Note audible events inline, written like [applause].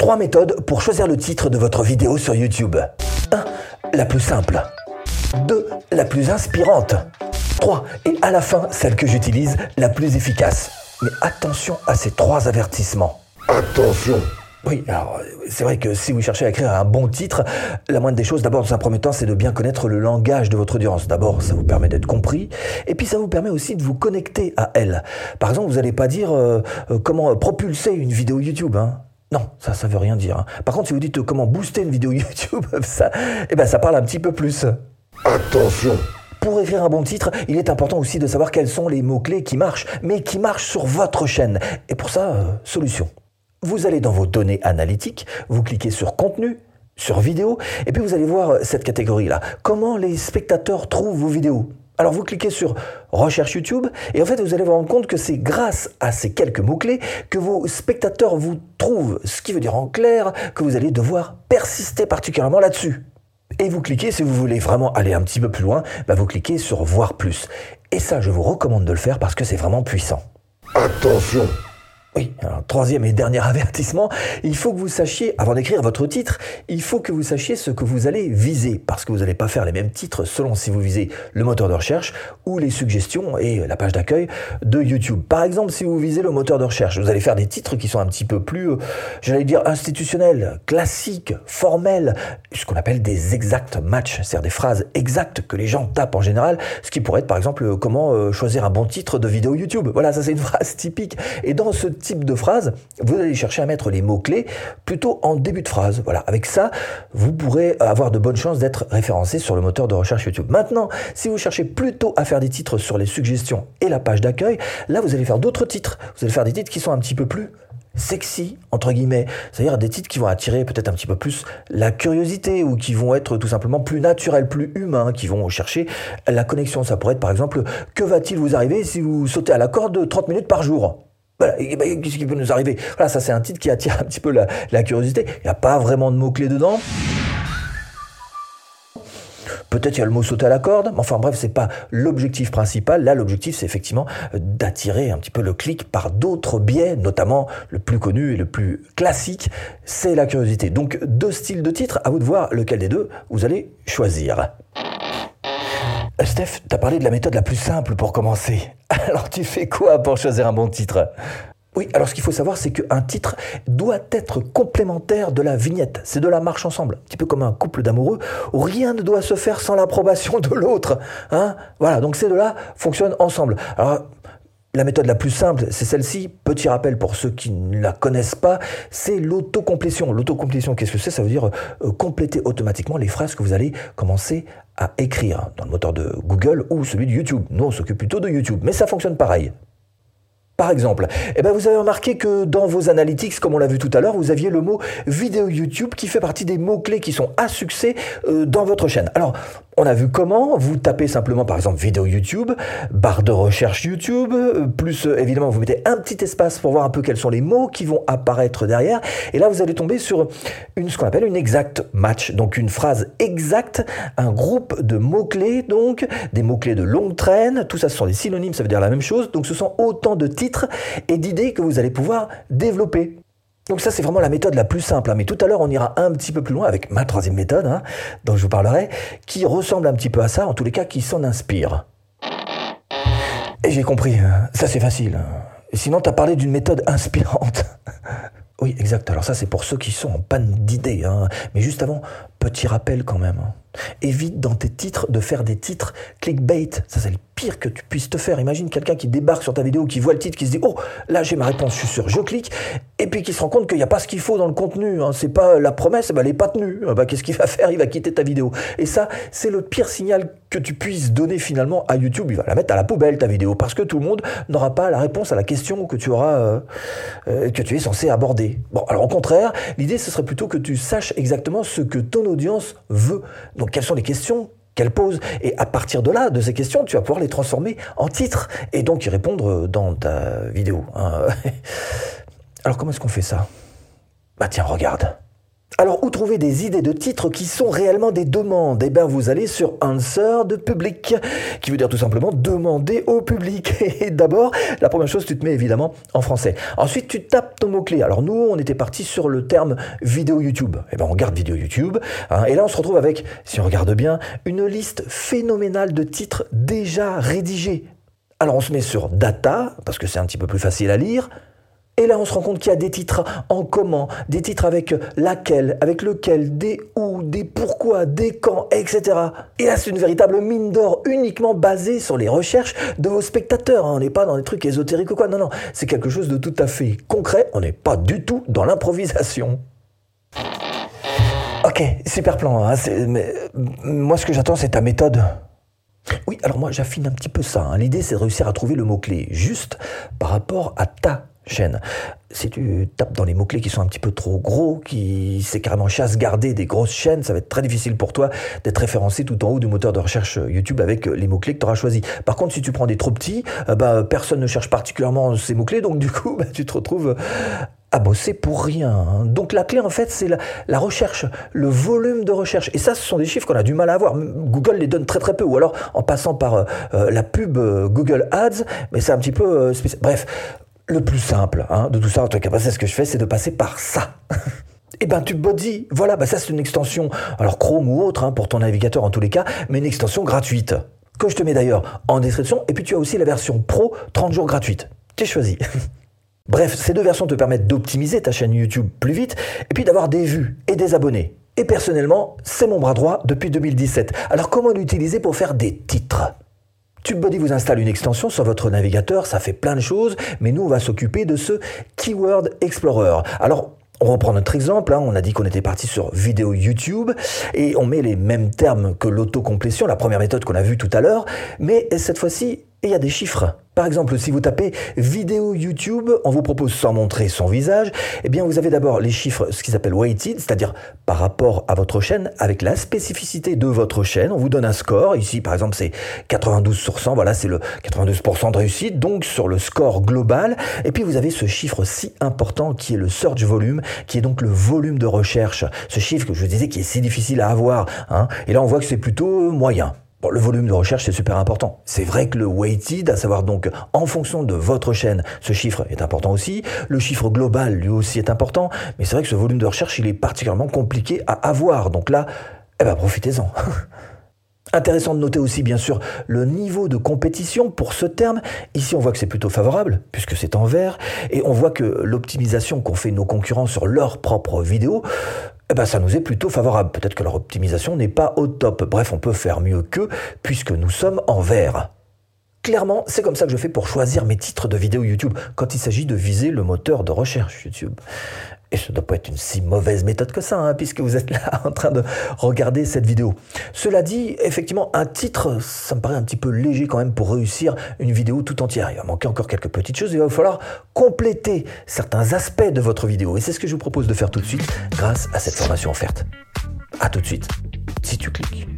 Trois méthodes pour choisir le titre de votre vidéo sur YouTube. 1. La plus simple. 2. La plus inspirante. 3. Et à la fin, celle que j'utilise, la plus efficace. Mais attention à ces trois avertissements. Attention Oui, alors c'est vrai que si vous cherchez à écrire un bon titre, la moindre des choses, d'abord dans un premier temps, c'est de bien connaître le langage de votre audience. D'abord, ça vous permet d'être compris, et puis ça vous permet aussi de vous connecter à elle. Par exemple, vous n'allez pas dire euh, euh, comment propulser une vidéo YouTube. Hein. Non, ça, ça veut rien dire. hein. Par contre, si vous dites euh, comment booster une vidéo [laughs] YouTube, ça, eh ben, ça parle un petit peu plus. Attention Pour écrire un bon titre, il est important aussi de savoir quels sont les mots-clés qui marchent, mais qui marchent sur votre chaîne. Et pour ça, euh, solution. Vous allez dans vos données analytiques, vous cliquez sur contenu, sur vidéo, et puis vous allez voir cette catégorie-là. Comment les spectateurs trouvent vos vidéos? Alors vous cliquez sur recherche YouTube et en fait vous allez vous rendre compte que c'est grâce à ces quelques mots-clés que vos spectateurs vous trouvent, ce qui veut dire en clair que vous allez devoir persister particulièrement là-dessus. Et vous cliquez, si vous voulez vraiment aller un petit peu plus loin, bah vous cliquez sur voir plus. Et ça, je vous recommande de le faire parce que c'est vraiment puissant. Attention Oui, alors, troisième et dernier [laughs] avertissement, il faut que vous sachiez, avant d'écrire votre titre, il faut que vous sachiez ce que vous allez viser, parce que vous n'allez pas faire les mêmes titres selon si vous visez le moteur de recherche ou les suggestions et la page d'accueil de YouTube. Par exemple, si vous visez le moteur de recherche, vous allez faire des titres qui sont un petit peu plus, euh, j'allais dire, institutionnels, classiques, formels, ce qu'on appelle des exact match, c'est-à-dire des phrases exactes que les gens tapent en général, ce qui pourrait être par exemple euh, comment euh, choisir un bon titre de vidéo YouTube. Voilà, ça c'est une [laughs] phrase typique. Et dans ce type de phrase, vous allez chercher à mettre les mots-clés plutôt en début de phrase. Voilà, avec ça, vous pourrez avoir de bonnes chances d'être référencé sur le moteur de recherche YouTube. Maintenant, si vous cherchez plutôt à faire des titres sur les suggestions et la page d'accueil, là vous allez faire d'autres titres. Vous allez faire des titres qui sont un petit peu plus sexy entre guillemets, c'est-à-dire des titres qui vont attirer peut-être un petit peu plus la curiosité ou qui vont être tout simplement plus naturels, plus humains, qui vont chercher la connexion. Ça pourrait être par exemple que va-t-il vous arriver si vous sautez à la corde 30 minutes par jour? Voilà, ben, qu'est-ce qui peut nous arriver? Voilà, ça c'est un titre qui attire un petit peu la, la curiosité. Il n'y a pas vraiment de mots-clés dedans. Peut-être il y a le mot sauter à la corde, mais enfin bref, c'est pas l'objectif principal. Là, l'objectif, c'est effectivement euh, d'attirer un petit peu le clic par d'autres biais, notamment le plus connu et le plus classique, c'est la curiosité. Donc, deux styles de titres, à vous de voir lequel des deux vous allez choisir. Steph, t'as parlé de la méthode la plus simple pour commencer. [laughs] Alors, tu fais quoi pour choisir un bon titre? Oui, alors ce qu'il faut savoir, c'est qu'un titre doit être complémentaire de la vignette. C'est de la marche ensemble, un petit peu comme un couple d'amoureux où rien ne doit se faire sans l'approbation de l'autre. Hein? Voilà, donc ces deux-là fonctionnent ensemble. La méthode la plus simple, c'est celle-ci. Petit rappel pour ceux qui ne la connaissent pas, c'est l'autocomplétion. L'autocomplétion, qu'est-ce que c'est? Ça veut dire euh, compléter automatiquement les phrases que vous allez commencer à écrire dans le moteur de Google ou celui de YouTube. Nous, on s'occupe plutôt de YouTube, mais ça fonctionne pareil. Par exemple, eh ben vous avez remarqué que dans vos analytics, comme on l'a vu tout à l'heure, vous aviez le mot vidéo YouTube qui fait partie des mots-clés qui sont à succès euh, dans votre chaîne. Alors, on a vu comment, vous tapez simplement par exemple vidéo YouTube, barre de recherche YouTube, euh, plus euh, évidemment vous mettez un petit espace pour voir un peu quels sont les mots qui vont apparaître derrière, et là vous allez tomber sur une, ce qu'on appelle une exact match, donc une phrase exacte, un groupe de mots-clés, donc des mots-clés de longue traîne, tout ça ce sont des synonymes, ça veut dire la même chose, donc ce sont autant de titres et d'idées que vous allez pouvoir développer. Donc ça, c'est vraiment la méthode la plus simple. hein. Mais tout à l'heure, on ira un petit peu plus loin avec ma troisième méthode, hein, dont je vous parlerai, qui ressemble un petit peu à ça, en tous les cas, qui s'en inspire. Et j'ai compris, hein. ça c'est facile. sinon, tu as parlé d'une méthode inspirante. [laughs] Oui, exact. Alors ça, c'est pour ceux qui sont en panne d'idées. hein. Mais juste avant, petit rappel quand même. Évite dans tes titres de faire des titres clickbait. Ça, c'est le pire que tu puisses te faire. Imagine quelqu'un qui débarque sur ta vidéo, qui voit le titre, qui se dit Oh, là j'ai ma réponse, je suis sûr, je clique. Et puis qui se rend compte qu'il n'y a pas ce qu'il faut dans le contenu. hein. C'est pas la promesse, ben, elle n'est pas tenue. Ah bah, Qu'est-ce qu'il va faire? Il va quitter ta vidéo. Et ça, c'est le pire signal que tu puisses donner finalement à YouTube. Il va la mettre à la poubelle, ta vidéo, parce que tout le monde n'aura pas la réponse à la question que tu auras, euh, euh, que tu es censé aborder. Bon, alors au contraire, l'idée, ce serait plutôt que tu saches exactement ce que ton audience veut. Donc, quelles sont les questions qu'elle pose Et à partir de là, de ces questions, tu vas pouvoir les transformer en titres et donc y répondre dans ta vidéo. hein. [laughs] Alors, comment est-ce qu'on fait ça? Bah tiens, regarde. Alors, où trouver des idées de titres qui sont réellement des demandes? Eh bien, vous allez sur Answer de public, qui veut dire tout simplement demander au public. [laughs] Et d'abord, la première chose, tu te mets évidemment en français. Ensuite, tu tapes ton mot-clé. Alors, nous, on était parti sur le terme vidéo YouTube. Eh bien, on regarde vidéo YouTube. hein, et là, on se retrouve avec, si on regarde bien, une liste phénoménale de titres déjà rédigés. Alors, on se met sur Data, parce que c'est un petit peu plus facile à lire. Et là, on se rend compte qu'il y a des titres en comment, des titres avec laquelle, avec lequel, des où, des pourquoi, des quand, etc. Et là, c'est une véritable mine d'or uniquement basée sur les recherches de vos spectateurs. hein. On n'est pas dans des trucs ésotériques ou quoi. Non, non, c'est quelque chose de tout à fait concret. On n'est pas du tout dans l'improvisation. Ok, super plan. hein, moi, ce que j'attends, c'est ta méthode. Oui, alors moi, j'affine un petit peu ça. hein. L'idée, c'est de réussir à trouver le mot-clé juste par rapport à ta chaîne. Si tu tapes dans les mots-clés qui sont un petit peu trop gros, qui c'est carrément chasse gardée des grosses chaînes, ça va être très difficile pour toi d'être référencé tout en haut du moteur de recherche YouTube avec les mots-clés que tu auras choisis. Par contre, si tu prends des trop petits, euh, bah, personne ne cherche particulièrement ces mots-clés, donc du coup, [laughs] bah, tu te retrouves à bosser pour rien. hein. Donc la clé, en fait, c'est la, recherche, le volume de recherche. Et ça, ce sont des chiffres qu'on a du mal à avoir. Google les donne très très peu, ou alors en passant par euh, euh, la pub euh, Google Ads, mais c'est un petit peu euh. Bref, le plus simple hein, de tout ça, en tout cas, c'est ce que je fais, c'est de passer par ça. [laughs] Et ben TubeBuddy, voilà, bah ça c'est une extension, alors Chrome ou autre, hein, pour ton navigateur en tous les cas, mais une extension gratuite, que je te mets d'ailleurs en description, et puis tu as aussi la version Pro 30 jours gratuite. Tu choisi. [laughs] Bref, ces deux versions te permettent d'optimiser ta chaîne YouTube plus vite, et puis d'avoir des vues et des abonnés. Et personnellement, c'est mon bras droit depuis 2017. Alors comment l'utiliser pour faire des titres? TubeBuddy vous installe une extension sur votre navigateur, ça fait plein de choses, mais nous on va s'occuper de ce Keyword Explorer. Alors on reprend notre exemple, hein, on a dit qu'on était parti sur vidéo YouTube et on met les mêmes termes que l'autocomplétion, la première méthode qu'on a vue tout à l'heure, mais cette fois-ci il y a des chiffres. Par exemple, si vous tapez vidéo YouTube, on vous propose sans montrer son visage, eh bien vous avez d'abord les chiffres, ce qu'ils appellent weighted, c'est-à-dire par rapport à votre chaîne, avec la spécificité de votre chaîne. On vous donne un score. Ici, par exemple, c'est 92 sur 100. Voilà, c'est le 92% de réussite, donc sur le score global. Et puis vous avez ce chiffre si important qui est le search volume, qui est donc le volume de recherche. Ce chiffre que je vous disais qui est si difficile à avoir. hein. Et là, on voit que c'est plutôt moyen. Bon, le volume de recherche, c'est super important. C'est vrai que le weighted, à savoir donc en fonction de votre chaîne, ce chiffre est important aussi. Le chiffre global, lui aussi, est important. Mais c'est vrai que ce volume de recherche, il est particulièrement compliqué à avoir. Donc là, eh ben, profitez-en. [laughs] Intéressant de noter aussi, bien sûr, le niveau de compétition pour ce terme. Ici, on voit que c'est plutôt favorable, puisque c'est en vert, et on voit que l'optimisation qu'ont fait nos concurrents sur leurs propres vidéos, eh ben, ça nous est plutôt favorable. Peut-être que leur optimisation n'est pas au top. Bref, on peut faire mieux qu'eux, puisque nous sommes en vert. Clairement, c'est comme ça que je fais pour choisir mes titres de vidéos YouTube, quand il s'agit de viser le moteur de recherche YouTube. Et ce ne doit pas être une si mauvaise méthode que ça, hein, puisque vous êtes là [laughs] en train de regarder cette vidéo. Cela dit, effectivement, un titre, ça me paraît un petit peu léger quand même pour réussir une vidéo tout entière. Il va manquer encore quelques petites choses, il va falloir compléter certains aspects de votre vidéo. Et c'est ce que je vous propose de faire tout de suite grâce à cette formation offerte. A tout de suite, si tu cliques.